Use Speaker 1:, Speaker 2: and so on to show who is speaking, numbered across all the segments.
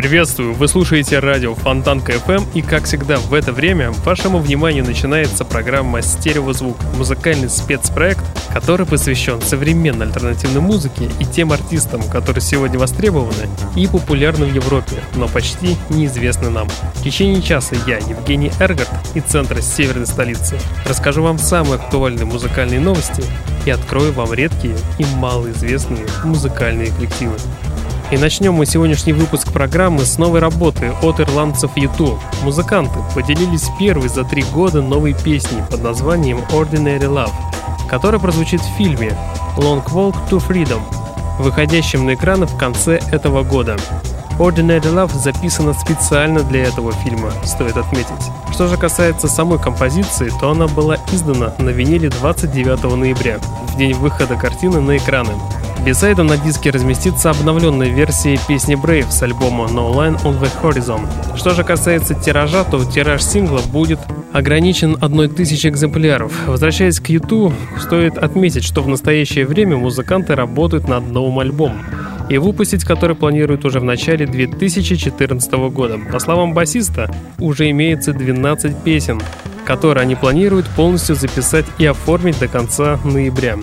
Speaker 1: Приветствую! Вы слушаете радио Фонтанка FM и, как всегда, в это время вашему вниманию начинается программа «Стереозвук» — музыкальный спецпроект, который посвящен современной альтернативной музыке и тем артистам, которые сегодня востребованы и популярны в Европе, но почти неизвестны нам. В течение часа я, Евгений Эргард, из центра северной столицы, расскажу вам самые актуальные музыкальные новости и открою вам редкие и малоизвестные музыкальные коллективы. И начнем мы сегодняшний выпуск программы с новой работы от ирландцев YouTube. Музыканты поделились первой за три года новой песней под названием Ordinary Love, которая прозвучит в фильме Long Walk to Freedom, выходящем на экраны в конце этого года. Ordinary Love записана специально для этого фильма, стоит отметить. Что же касается самой композиции, то она была издана на виниле 29 ноября, в день выхода картины на экраны. Бисайдом на диске разместится обновленная версия песни Brave с альбома No Line on the Horizon. Что же касается тиража, то тираж сингла будет ограничен одной тысячей экземпляров. Возвращаясь к YouTube, стоит отметить, что в настоящее время музыканты работают над новым альбомом и выпустить который планируют уже в начале 2014 года. По словам басиста, уже имеется 12 песен, которые они планируют полностью записать и оформить до конца ноября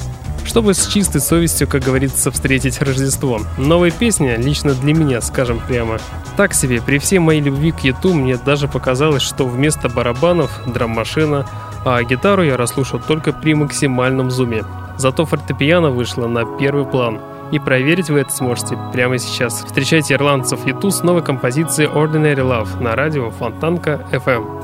Speaker 1: чтобы с чистой совестью, как говорится, встретить Рождество. Новая песня, лично для меня, скажем прямо, так себе. При всей моей любви к Юту мне даже показалось, что вместо барабанов драм-машина, а гитару я расслушал только при максимальном зуме. Зато фортепиано вышло на первый план. И проверить вы это сможете прямо сейчас. Встречайте ирландцев Юту с новой композицией Ordinary Love на радио Фонтанка FM.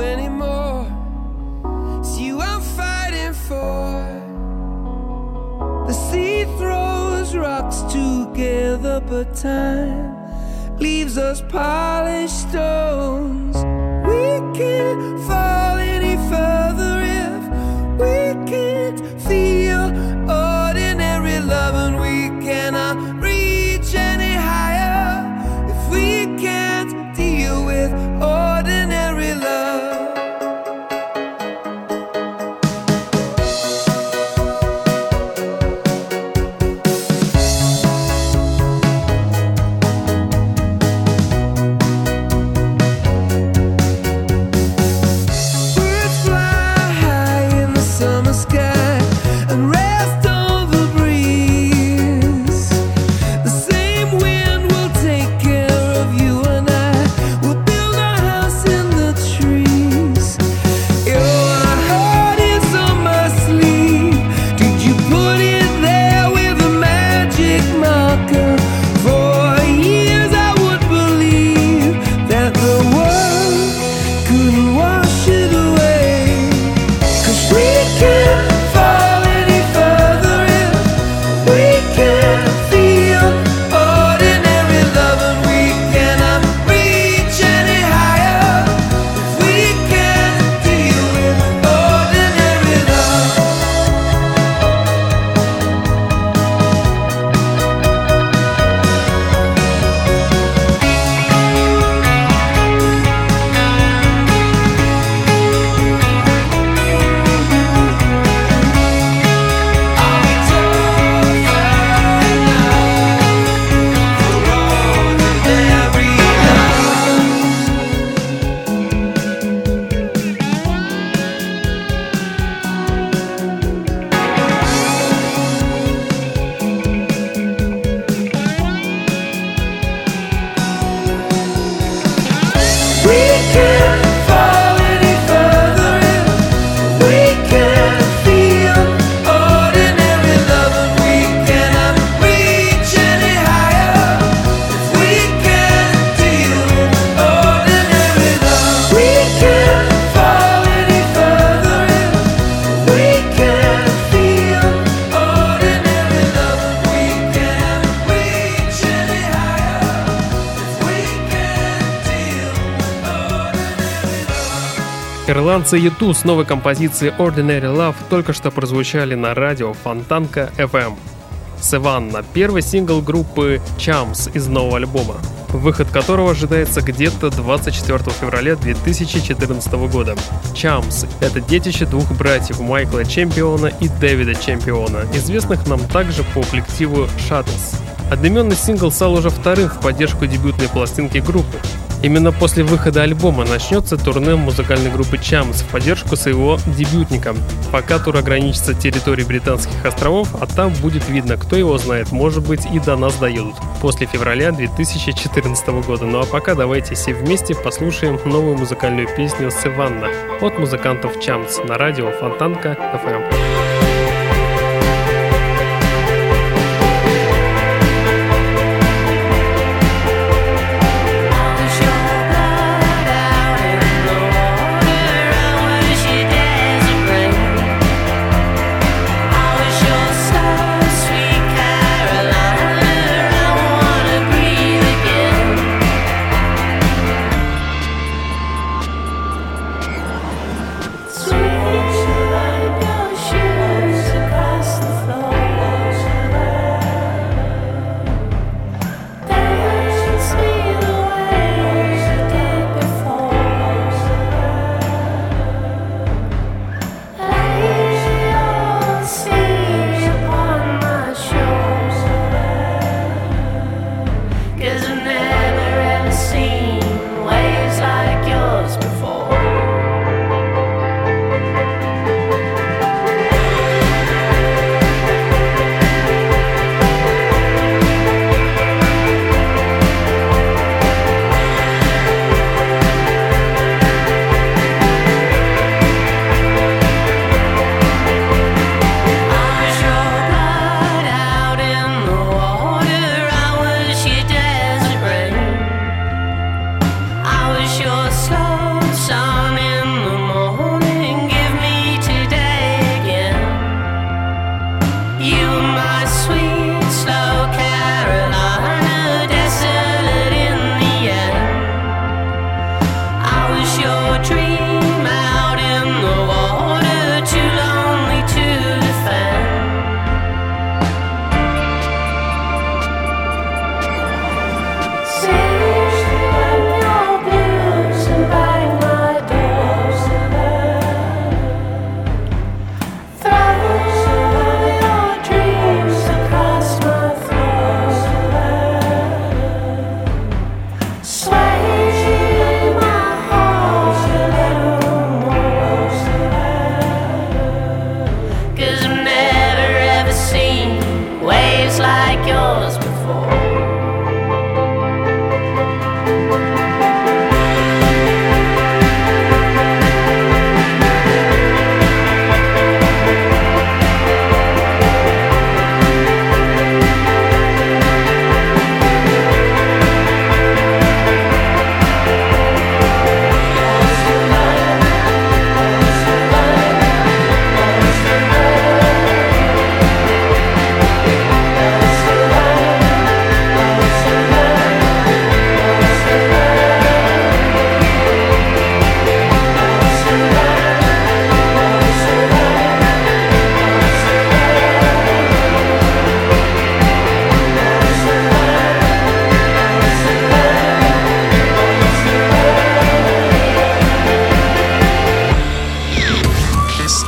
Speaker 1: Anymore. It's you I'm fighting for. The sea throws rocks together, but time leaves us polished stones. We can't fall any further if we can't feel ordinary love, and we cannot Ирландцы YouTube с новой композицией Ordinary Love только что прозвучали на радио Фонтанка FM. Севанна – первый сингл группы Chams из нового альбома, выход которого ожидается где-то 24 февраля 2014 года. Chams – это детище двух братьев Майкла Чемпиона и Дэвида Чемпиона, известных нам также по коллективу Shadows. Одноименный сингл стал уже вторым в поддержку дебютной пластинки группы. Именно после выхода альбома начнется турне музыкальной группы Chams в поддержку своего дебютника. Пока тур ограничится территорией Британских островов, а там будет видно, кто его знает, может быть и до нас доедут. После февраля 2014 года. Ну а пока давайте все вместе послушаем новую музыкальную песню «Севанна» от музыкантов Chams на радио Фонтанка FM.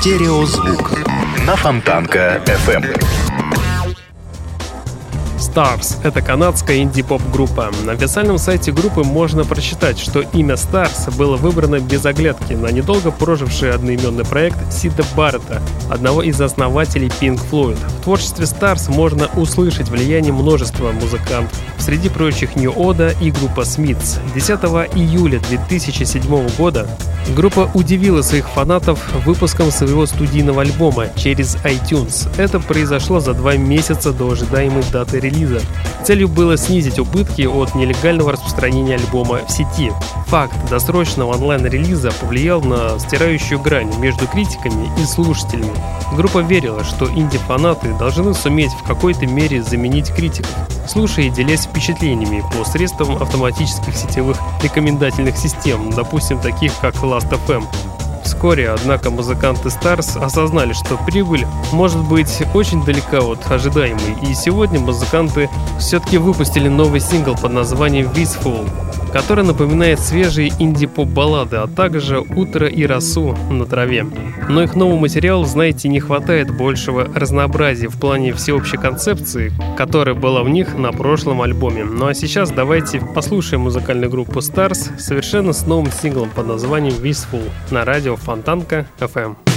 Speaker 2: Стереозвук на Фонтанка FM.
Speaker 1: Stars — это канадская инди-поп-группа. На официальном сайте группы можно прочитать, что имя Stars было выбрано без оглядки на недолго проживший одноименный проект Сида Баррета, одного из основателей Pink Floyd. В творчестве Stars можно услышать влияние множества музыкантов. Среди прочих New Oda и группа Smiths. 10 июля 2007 года группа удивила своих фанатов выпуском своего студийного альбома через iTunes. Это произошло за два месяца до ожидаемой даты релиза релиза. Целью было снизить убытки от нелегального распространения альбома в сети. Факт досрочного онлайн-релиза повлиял на стирающую грань между критиками и слушателями. Группа верила, что инди-фанаты должны суметь в какой-то мере заменить критиков, слушая и делясь впечатлениями по средствам автоматических сетевых рекомендательных систем, допустим, таких как Last.fm. Вскоре, однако, музыканты Stars осознали, что прибыль может быть очень далека от ожидаемой, и сегодня музыканты все-таки выпустили новый сингл под названием «Wistful», который напоминает свежие инди-поп-баллады, а также «Утро и росу на траве». Но их новый материал, знаете, не хватает большего разнообразия в плане всеобщей концепции, которая была в них на прошлом альбоме. Ну а сейчас давайте послушаем музыкальную группу Stars совершенно с новым синглом под названием «Wistful» на радио Фонтанка FM.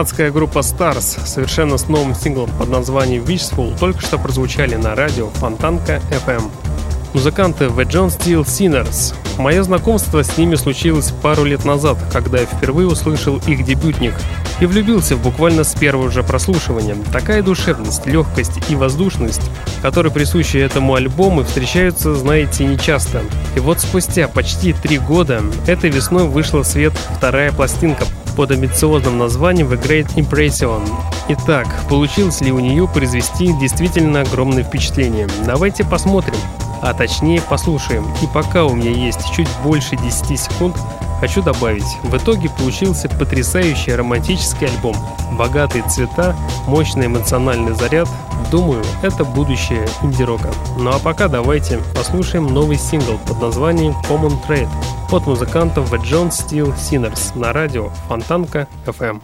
Speaker 1: Канадская группа Stars совершенно с новым синглом под названием Wishful только что прозвучали на радио Фонтанка FM. Музыканты The John Steel Sinners. Мое знакомство с ними случилось пару лет назад, когда я впервые услышал их дебютник и влюбился буквально с первого же прослушивания. Такая душевность, легкость и воздушность, которые присущи этому альбому, встречаются, знаете, нечасто. И вот спустя почти три года этой весной вышла в свет вторая пластинка под амбициозным названием The Great Impression. Итак, получилось ли у нее произвести действительно огромное впечатление? Давайте посмотрим, а точнее послушаем. И пока у меня есть чуть больше 10 секунд, хочу добавить, в итоге получился потрясающий романтический альбом. Богатые цвета, мощный эмоциональный заряд. Думаю, это будущее инди-рока. Ну а пока давайте послушаем новый сингл под названием Common Trade от музыкантов The John Steel Sinners на радио Фонтанка FM.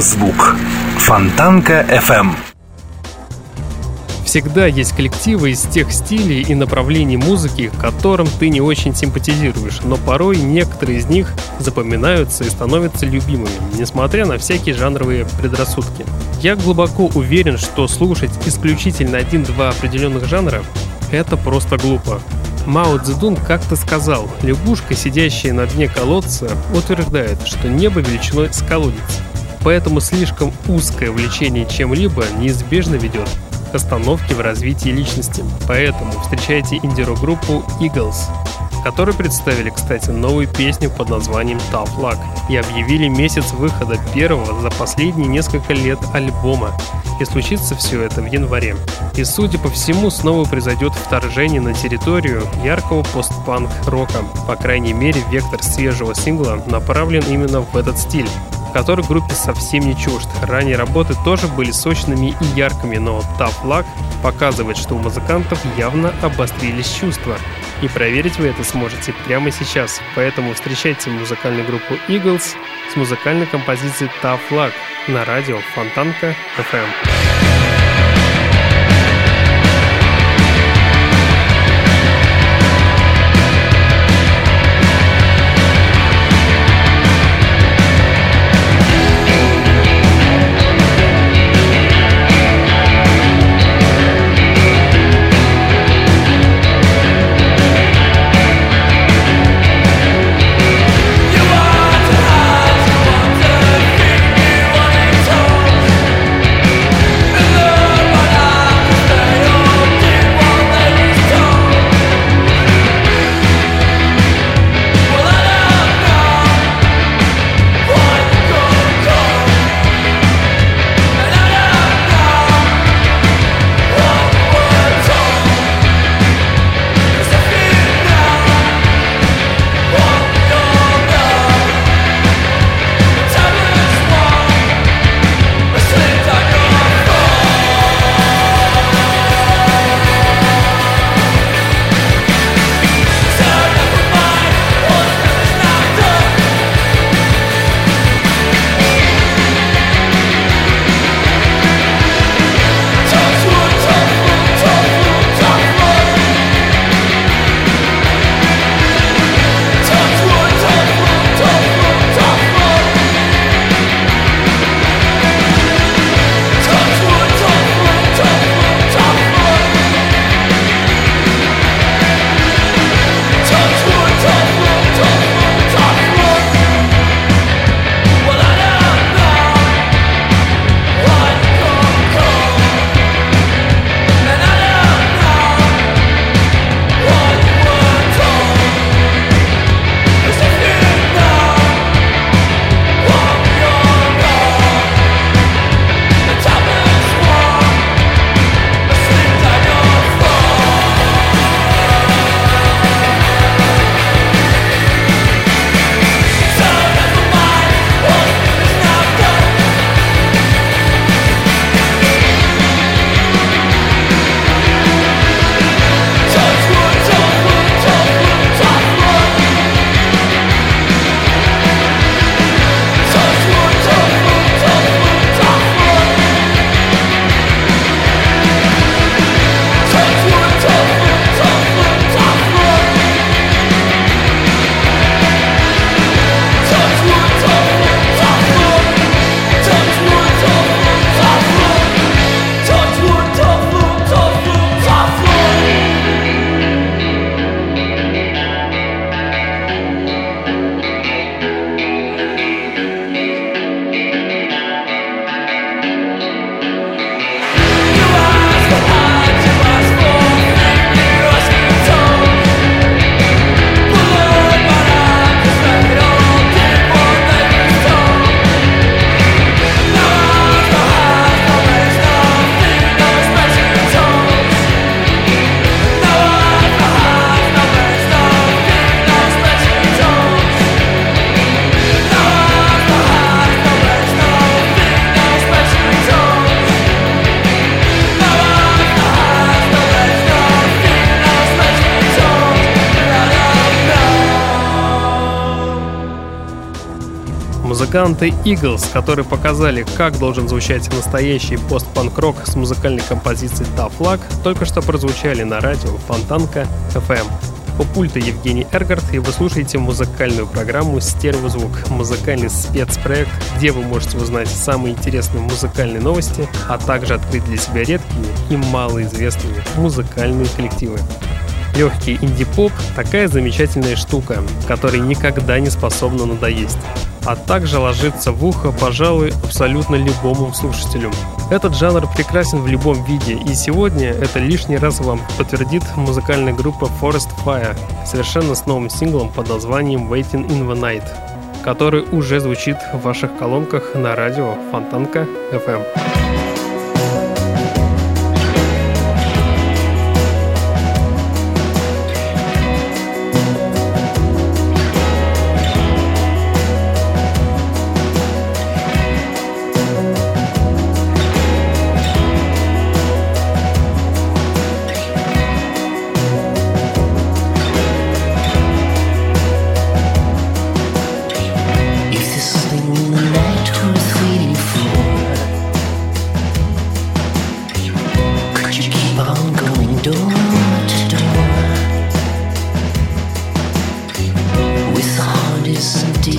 Speaker 2: Стереозвук. Фонтанка FM.
Speaker 1: Всегда есть коллективы из тех стилей и направлений музыки, которым ты не очень симпатизируешь, но порой некоторые из них запоминаются и становятся любимыми, несмотря на всякие жанровые предрассудки. Я глубоко уверен, что слушать исключительно один-два определенных жанра — это просто глупо. Мао Цзэдун как-то сказал, лягушка, сидящая на дне колодца, утверждает, что небо величиной с колодец. Поэтому слишком узкое влечение чем-либо неизбежно ведет к остановке в развитии личности. Поэтому встречайте инди-группу Eagles, которые представили, кстати, новую песню под названием Tough Luck и объявили месяц выхода первого за последние несколько лет альбома. И случится все это в январе. И, судя по всему, снова произойдет вторжение на территорию яркого постпанк-рока. По крайней мере, вектор свежего сингла направлен именно в этот стиль который группе совсем не чужд. Ранние работы тоже были сочными и яркими, но Tough Luck показывает, что у музыкантов явно обострились чувства. И проверить вы это сможете прямо сейчас. Поэтому встречайте музыкальную группу Eagles с музыкальной композицией Tough Luck на радио Фонтанка FM. Музыканты Eagles, которые показали, как должен звучать настоящий постпанк-рок с музыкальной композицией Tough Luck, только что прозвучали на радио Фонтанка FM. У пульта Евгений Эргард, и вы слушаете музыкальную программу «Стереозвук» — музыкальный спецпроект, где вы можете узнать самые интересные музыкальные новости, а также открыть для себя редкие и малоизвестные музыкальные коллективы. Легкий инди-поп — такая замечательная штука, которой никогда не способна надоесть а также ложится в ухо, пожалуй, абсолютно любому слушателю. Этот жанр прекрасен в любом виде, и сегодня это лишний раз вам подтвердит музыкальная группа Forest Fire совершенно с новым синглом под названием Waiting in the Night, который уже звучит в ваших колонках на радио Фонтанка FM. listen to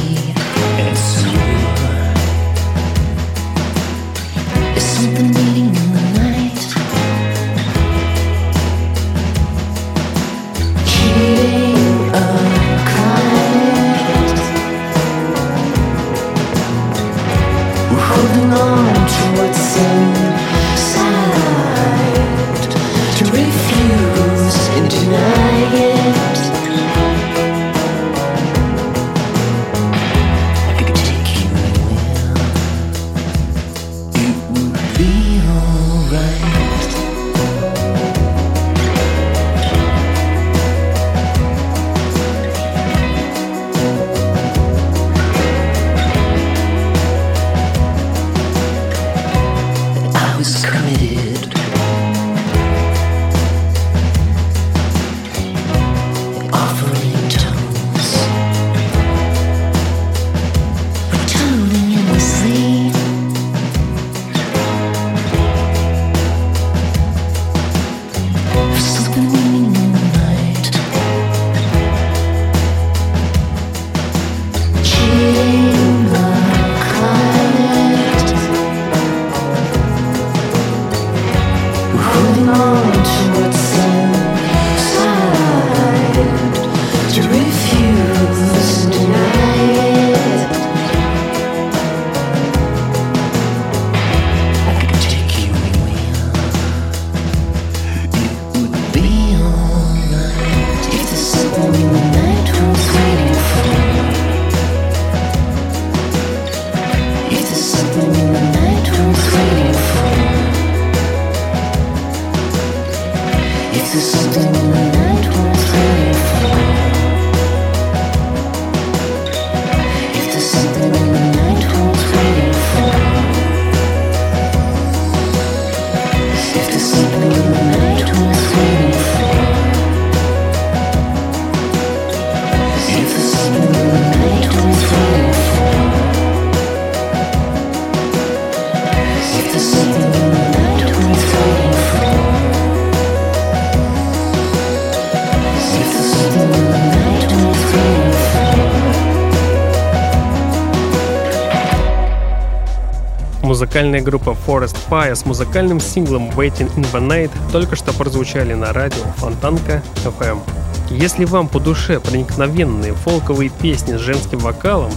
Speaker 1: Музыкальная группа Forest Fire с музыкальным синглом Waiting in the Night только что прозвучали на радио Фонтанка FM. Если вам по душе проникновенные фолковые песни с женским вокалом,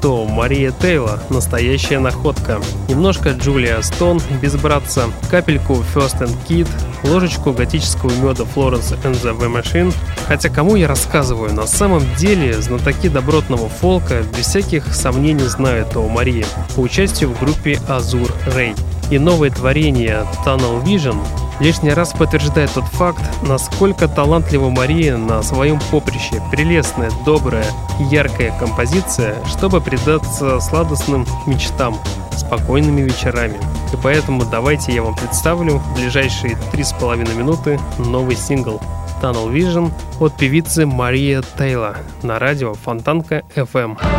Speaker 1: то Мария Тейла – настоящая находка. Немножко Джулия Стон без братца, капельку First and Kid, ложечку готического меда Florence and the Machine. Хотя кому я рассказываю, на самом деле знатоки добротного фолка без всяких сомнений знают о Марии по участию в группе Azur Ray. И новое творение Tunnel Vision лишний раз подтверждает тот факт, насколько талантлива Мария на своем поприще. Прелестная, добрая яркая композиция, чтобы предаться сладостным мечтам, спокойными вечерами. И поэтому давайте я вам представлю в ближайшие три с половиной минуты новый сингл Tunnel Vision от певицы Мария Тейла на радио Фонтанка FM.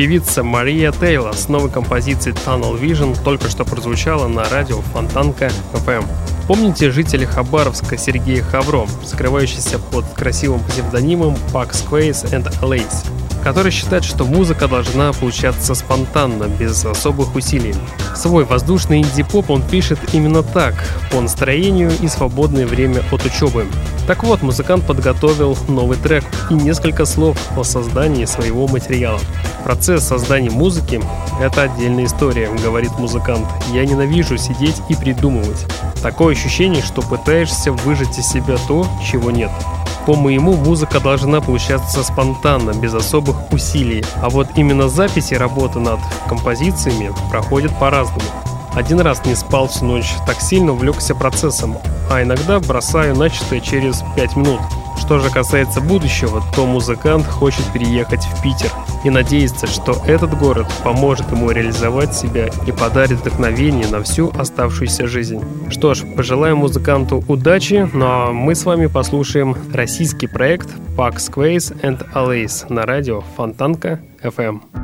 Speaker 1: Певица Мария Тейлор с новой композицией Tunnel Vision только что прозвучала на радио Фонтанка FM. Помните жителя Хабаровска Сергея Хавро, скрывающийся под красивым псевдонимом Pax Quays and Alays? который считает, что музыка должна получаться спонтанно, без особых усилий. Свой воздушный инди-поп он пишет именно так, по настроению и свободное время от учебы. Так вот, музыкант подготовил новый трек и несколько слов о создании своего материала. Процесс создания музыки – это отдельная история, говорит музыкант. Я ненавижу сидеть и придумывать. Такое ощущение, что пытаешься выжать из себя то, чего нет. По моему, музыка должна получаться спонтанно, без особых усилий, а вот именно записи работы над композициями проходят по-разному. Один раз не спал всю ночь, так сильно увлекся процессом, а иногда бросаю начатое через 5 минут. Что же касается будущего, то музыкант хочет переехать в Питер и надеется, что этот город поможет ему реализовать себя и подарит вдохновение на всю оставшуюся жизнь. Что ж, пожелаем музыканту удачи, ну а мы с вами послушаем российский проект Pax Quays and Allays на радио Фонтанка FM.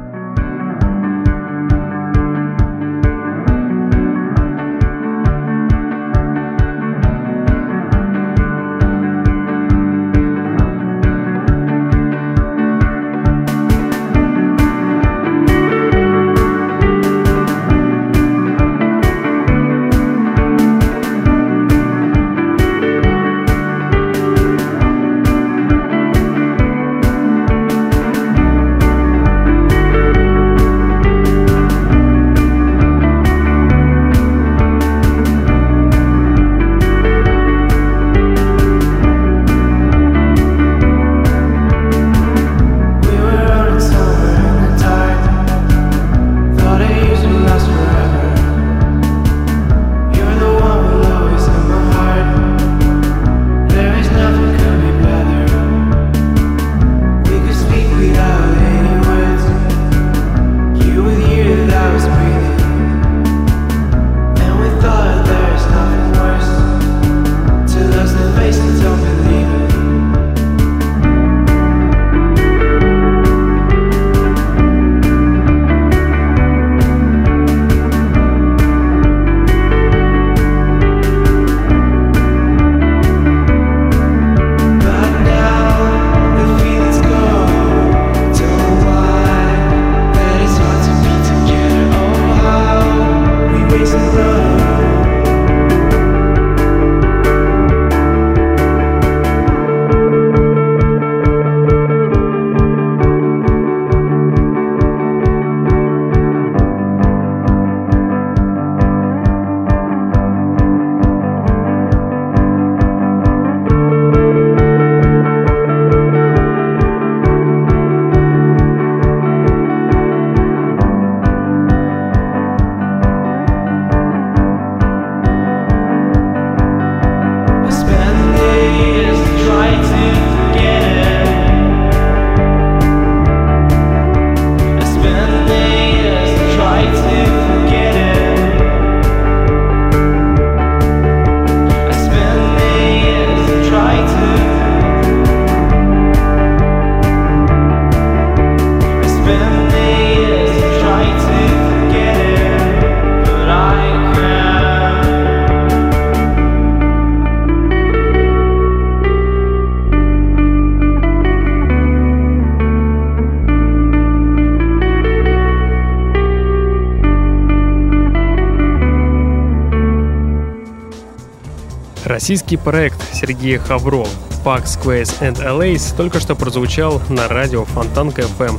Speaker 1: Российский проект Сергея Хавро Pax Quays and Allays только что прозвучал на радио Фонтанка FM.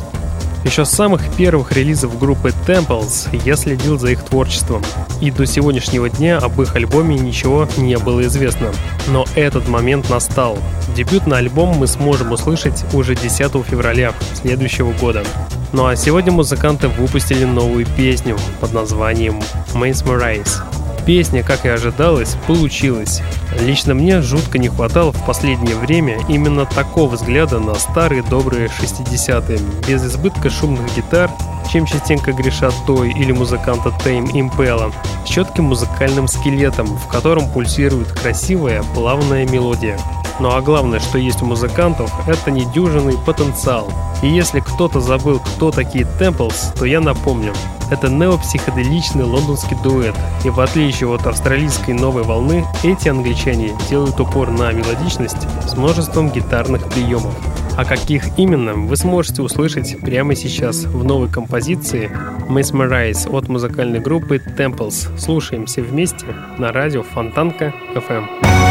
Speaker 1: Еще с самых первых релизов группы Temples я следил за их творчеством, и до сегодняшнего дня об их альбоме ничего не было известно. Но этот момент настал. Дебютный альбом мы сможем услышать уже 10 февраля следующего года. Ну а сегодня музыканты выпустили новую песню под названием Mesmerize. Песня, как и ожидалось, получилась. Лично мне жутко не хватало в последнее время именно такого взгляда на старые добрые 60-е, без избытка шумных гитар, чем частенько грешат Той или музыканта Тейм Импела, с четким музыкальным скелетом, в котором пульсирует красивая, плавная мелодия. Ну а главное, что есть у музыкантов, это недюжинный потенциал. И если кто-то забыл, кто такие Temples, то я напомню. Это неопсиходеличный лондонский дуэт, и в отличие от австралийской новой волны, эти англичане делают упор на мелодичность с множеством гитарных приемов.
Speaker 2: А каких именно, вы сможете услышать прямо сейчас в новой композиции Mesmerize от музыкальной группы Temples. Слушаем все вместе на радио Фонтанка FM.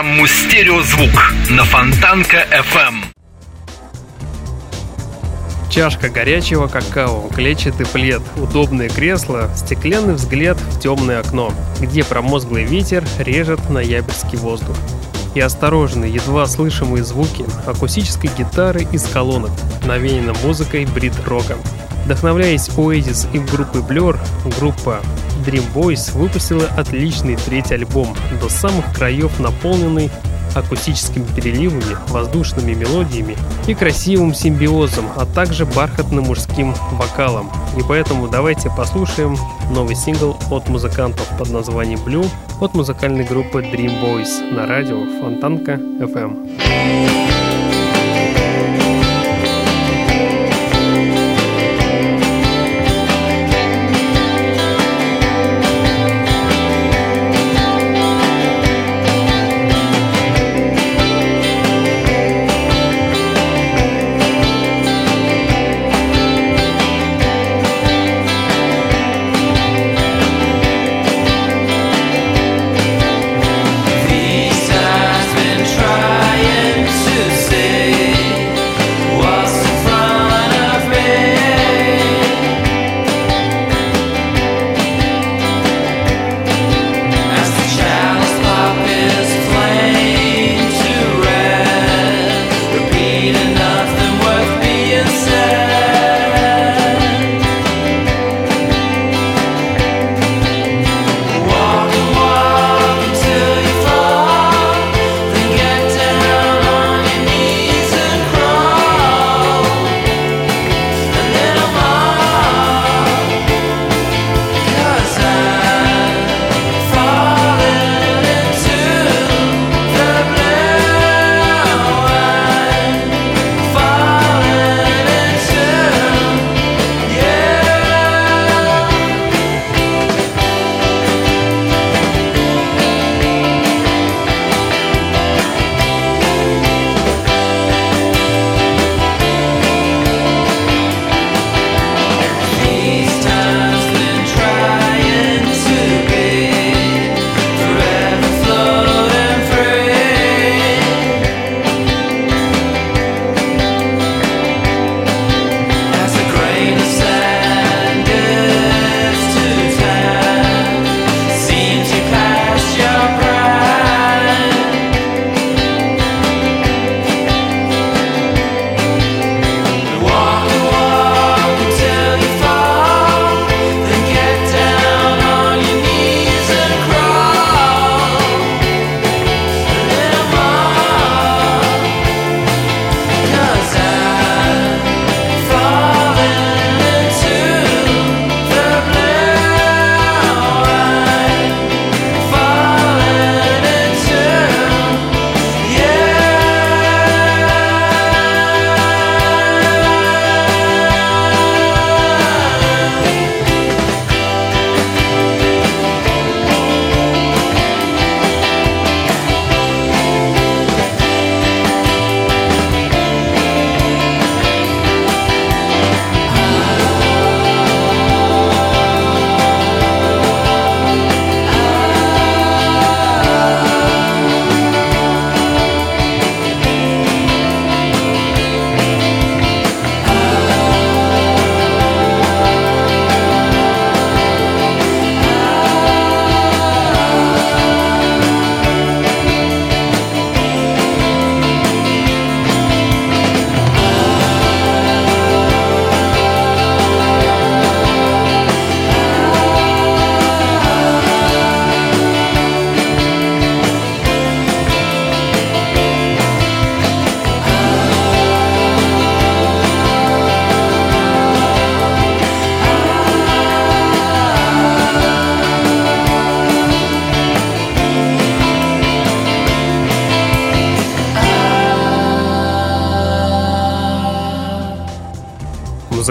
Speaker 3: Программу «Стереозвук» на Фонтанка FM.
Speaker 2: Чашка горячего какао, клетчатый плед, удобное кресло, стеклянный взгляд в темное окно, где промозглый ветер режет ноябрьский воздух. И осторожные, едва слышимые звуки акустической гитары из колонок, навеяно музыкой брит-рока. Вдохновляясь Oasis и группой Blur, группа Dream Boys выпустила отличный третий альбом, до самых краев наполненный акустическими переливами, воздушными мелодиями и красивым симбиозом, а также бархатным мужским вокалом. И поэтому давайте послушаем новый сингл от музыкантов под названием Blue от музыкальной группы Dream Boys на радио Фонтанка FM.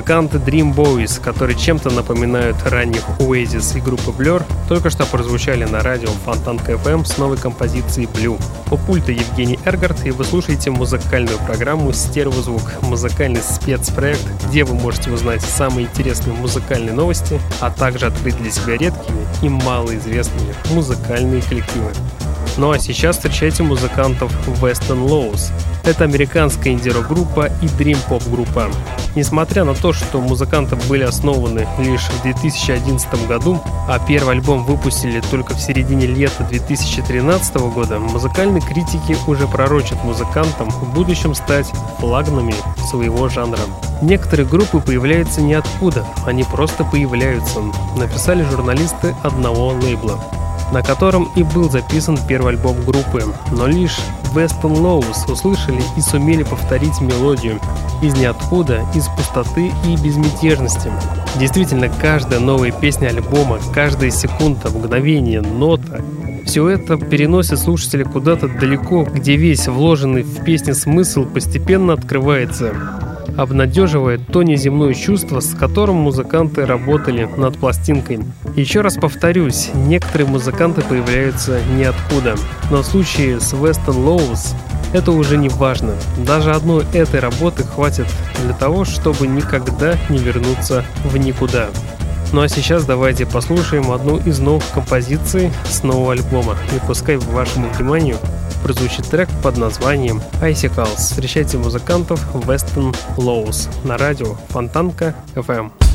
Speaker 1: Музыканты Dream Boys, которые чем-то напоминают ранних Oasis и группы Blur, только что прозвучали на радио Фонтанка FM с новой композицией Blue. У пульта Евгений Эргард, и вы слушаете музыкальную программу «Стереозвук», музыкальный спецпроект, где вы можете узнать самые интересные музыкальные новости, а также открыть для себя редкие и малоизвестные музыкальные коллективы. Ну а сейчас встречайте музыкантов Western Lows. Это американская инди-рок-группа и дрим-поп-группа. Несмотря на то, что музыканты были основаны лишь в 2011 году, а первый альбом выпустили только в середине лета 2013 года, музыкальные критики уже пророчат музыкантам в будущем стать флагманами своего жанра. Некоторые группы появляются ниоткуда, они просто появляются, написали журналисты одного лейбла на котором и был записан первый альбом группы, но лишь Weston Lowe's услышали и сумели повторить мелодию из ниоткуда, из пустоты и безмятежности. Действительно, каждая новая песня альбома, каждая секунда, мгновение, нота все это переносит слушателя куда-то далеко, где весь вложенный в песни смысл постепенно открывается обнадеживает то неземное чувство, с которым музыканты работали над пластинкой. Еще раз повторюсь, некоторые музыканты появляются ниоткуда, но в случае с Weston Lowe's это уже не важно. Даже одной этой работы хватит для того, чтобы никогда не вернуться в никуда. Ну а сейчас давайте послушаем одну из новых композиций с нового альбома. И пускай вашему вниманию прозвучит трек под названием Icicles. Встречайте музыкантов Weston Lows на радио Фонтанка FM.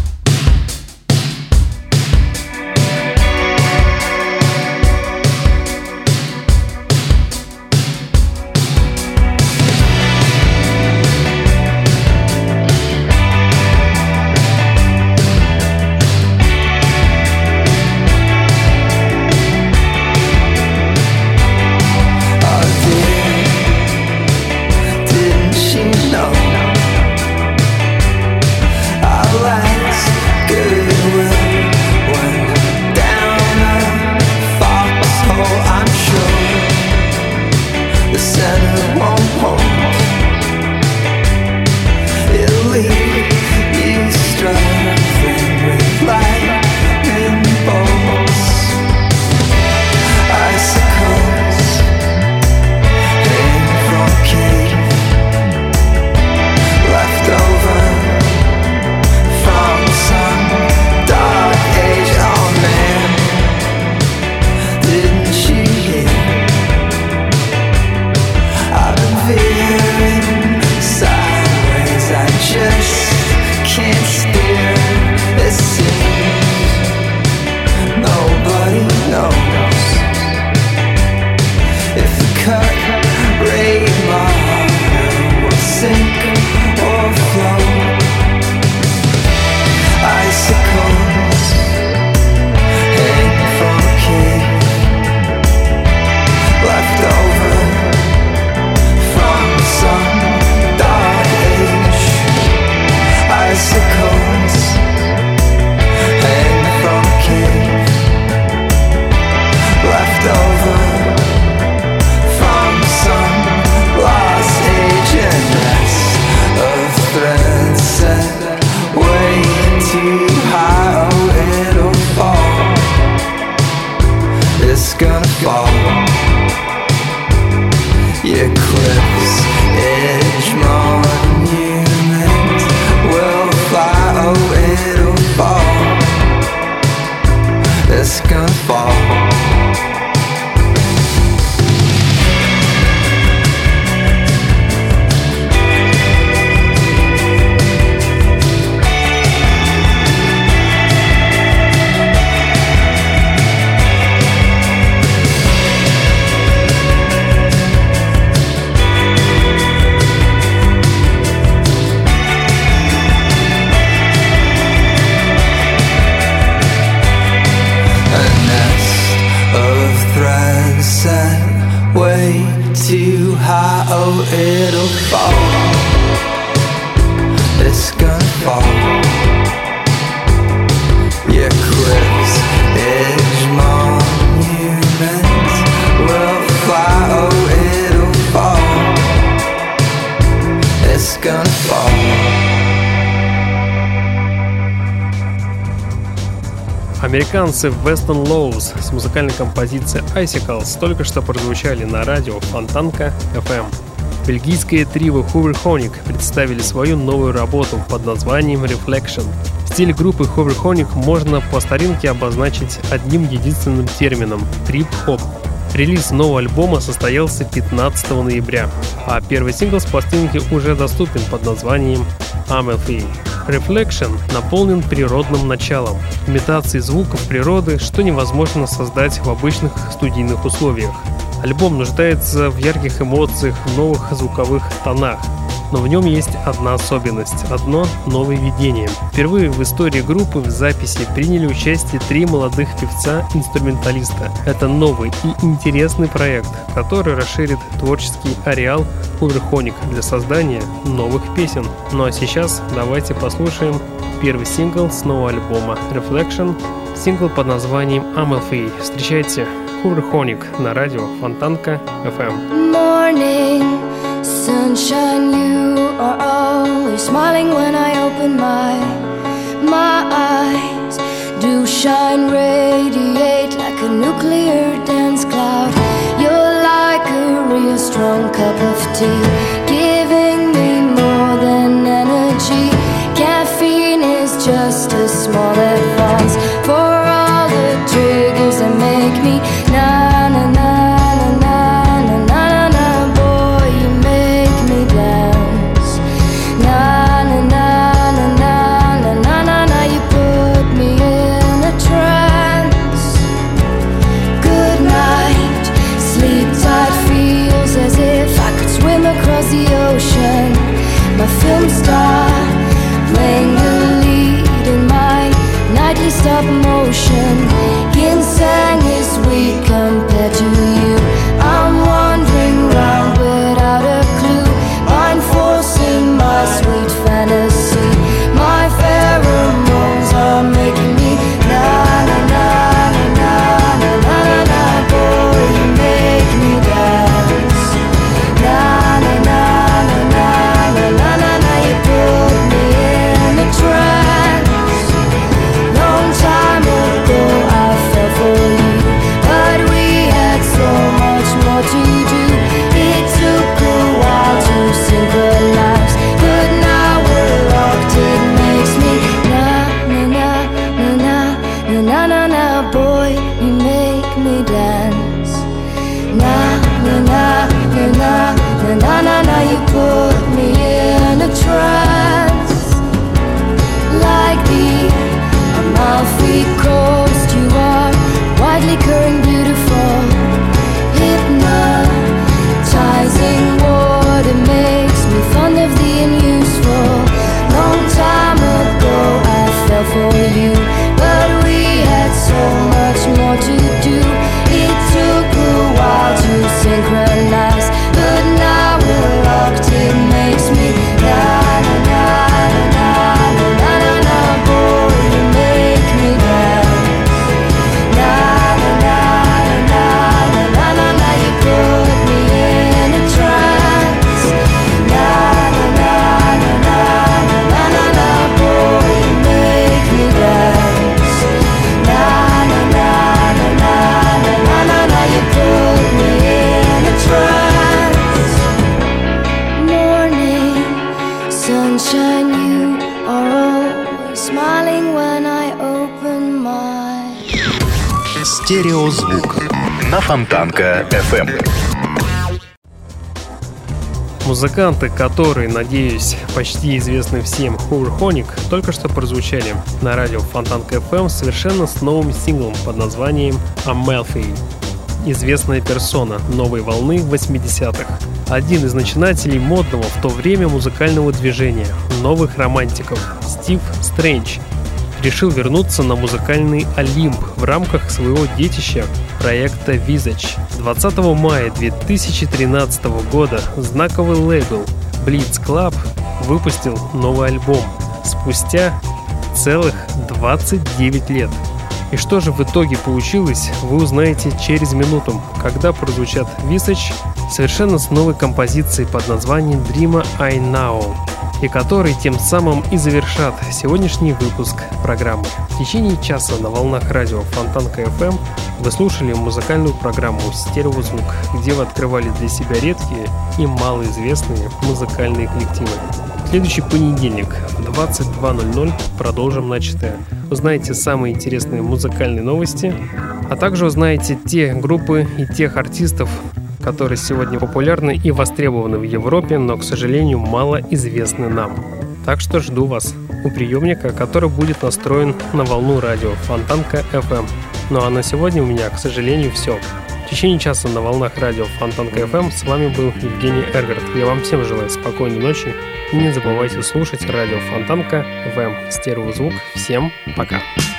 Speaker 1: Американцы Weston Lowe's с музыкальной композицией Icicles только что прозвучали на радио Фонтанка FM. Бельгийское трио Hooverhonic представили свою новую работу под названием Reflection. Стиль группы Hooverhonic можно по старинке обозначить одним единственным термином – трип-хоп. Релиз нового альбома состоялся 15 ноября, а первый сингл с пластинки уже доступен под названием Amethy. Reflection наполнен природным началом, имитацией звуков природы, что невозможно создать в обычных студийных условиях. Альбом нуждается в ярких эмоциях, в новых звуковых тонах, но в нем есть одна особенность, одно нововведение. Впервые в истории группы в записи приняли участие три молодых певца-инструменталиста. Это новый и интересный проект, который расширит творческий ареал Уверхоник для создания новых песен. Ну а сейчас давайте послушаем первый сингл с нового альбома Reflection, сингл под названием Amalfi. Встречайте Уверхоник на радио Фонтанка FM.
Speaker 4: Morning. Sunshine, you are always smiling when I open my my eyes. Do shine, radiate like a nuclear dance cloud. You're like a real strong cup of tea, giving me more than energy. Caffeine is just a small
Speaker 2: Фонтанка FM.
Speaker 1: Музыканты, которые, надеюсь, почти известны всем Hooverhonic, только что прозвучали на радио Фонтанка FM совершенно с новым синглом под названием Amalfi. Известная персона новой волны 80-х. Один из начинателей модного в то время музыкального движения, новых романтиков, Стив Стрэндж, решил вернуться на музыкальный Олимп в рамках своего детища проекта Visage. 20 мая 2013 года знаковый лейбл Blitz Club выпустил новый альбом спустя целых 29 лет. И что же в итоге получилось, вы узнаете через минуту, когда прозвучат Visage совершенно с новой композицией под названием Dream I Now. И которые тем самым и завершат сегодняшний выпуск программы. В течение часа на волнах радио Фонтанка FM вы слушали музыкальную программу «Стереозвук», где вы открывали для себя редкие и малоизвестные музыкальные коллективы. В следующий понедельник в 22.00 продолжим начатое. Узнаете самые интересные музыкальные новости, а также узнаете те группы и тех артистов, которые сегодня популярны и востребованы в Европе, но, к сожалению, мало известны нам. Так что жду вас у приемника, который будет настроен на волну радио Фонтанка FM. Ну а на сегодня у меня, к сожалению, все. В течение часа на волнах радио Фонтанка FM с вами был Евгений Эргард. Я вам всем желаю спокойной ночи и не забывайте слушать радио Фонтанка FM. Стереозвук. Всем пока.
Speaker 2: St.